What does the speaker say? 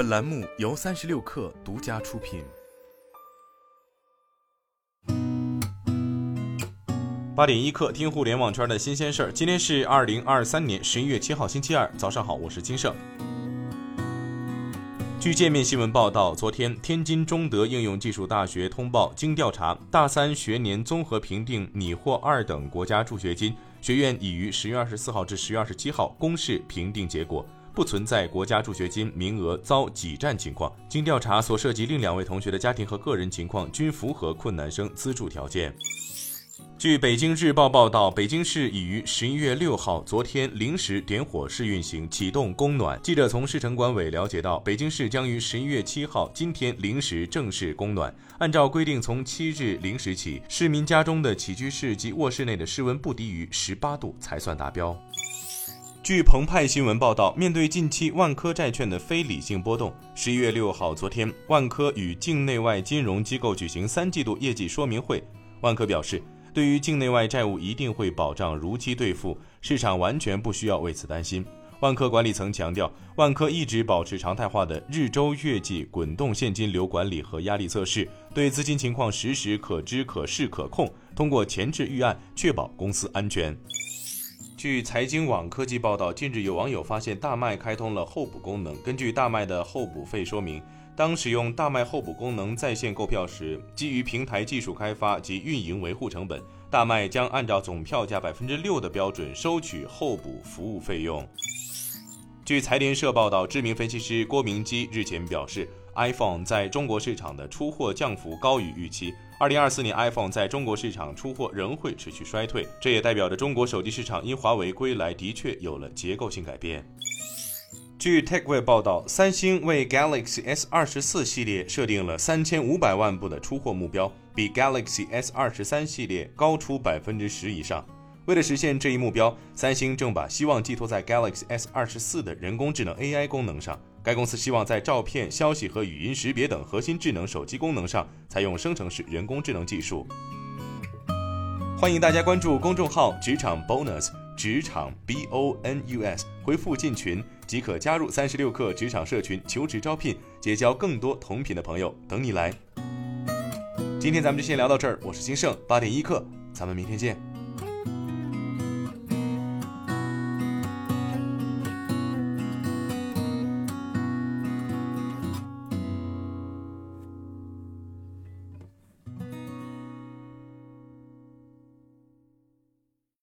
本栏目由三十六氪独家出品。八点一刻，听互联网圈的新鲜事儿。今天是二零二三年十一月七号，星期二，早上好，我是金盛。据界面新闻报道，昨天天津中德应用技术大学通报，经调查，大三学年综合评定拟获二等国家助学金，学院已于十月二十四号至十月二十七号公示评定结果，不存在国家助学金名额遭挤占情况。经调查，所涉及另两位同学的家庭和个人情况均符合困难生资助条件。据北京日报报道，北京市已于十一月六号昨天零时点火试运行，启动供暖。记者从市城管委了解到，北京市将于十一月七号今天零时正式供暖。按照规定，从七日零时起，市民家中的起居室及卧室内的室温不低于十八度才算达标。据澎湃新闻报道，面对近期万科债券的非理性波动，十一月六号昨天，万科与境内外金融机构举行三季度业绩说明会。万科表示。对于境内外债务，一定会保障如期兑付，市场完全不需要为此担心。万科管理层强调，万科一直保持常态化的日周月季滚动现金流管理和压力测试，对资金情况实时可知、可视、可控，通过前置预案确保公司安全。据财经网科技报道，近日有网友发现大麦开通了候补功能，根据大麦的候补费说明。当使用大麦候补功能在线购票时，基于平台技术开发及运营维护成本，大麦将按照总票价百分之六的标准收取候补服务费用。据财联社报道，知名分析师郭明基日前表示，iPhone 在中国市场的出货降幅高于预期，二零二四年 iPhone 在中国市场出货仍会持续衰退，这也代表着中国手机市场因华为归来的确有了结构性改变。据 TechWeb 报道，三星为 Galaxy S 二十四系列设定了三千五百万部的出货目标，比 Galaxy S 二十三系列高出百分之十以上。为了实现这一目标，三星正把希望寄托在 Galaxy S 二十四的人工智能 AI 功能上。该公司希望在照片、消息和语音识别等核心智能手机功能上采用生成式人工智能技术。欢迎大家关注公众号“职场 Bonus”。职场 B O N U S 回复进群即可加入三十六氪职场社群，求职招聘，结交更多同频的朋友，等你来。今天咱们就先聊到这儿，我是金盛，八点一刻，咱们明天见。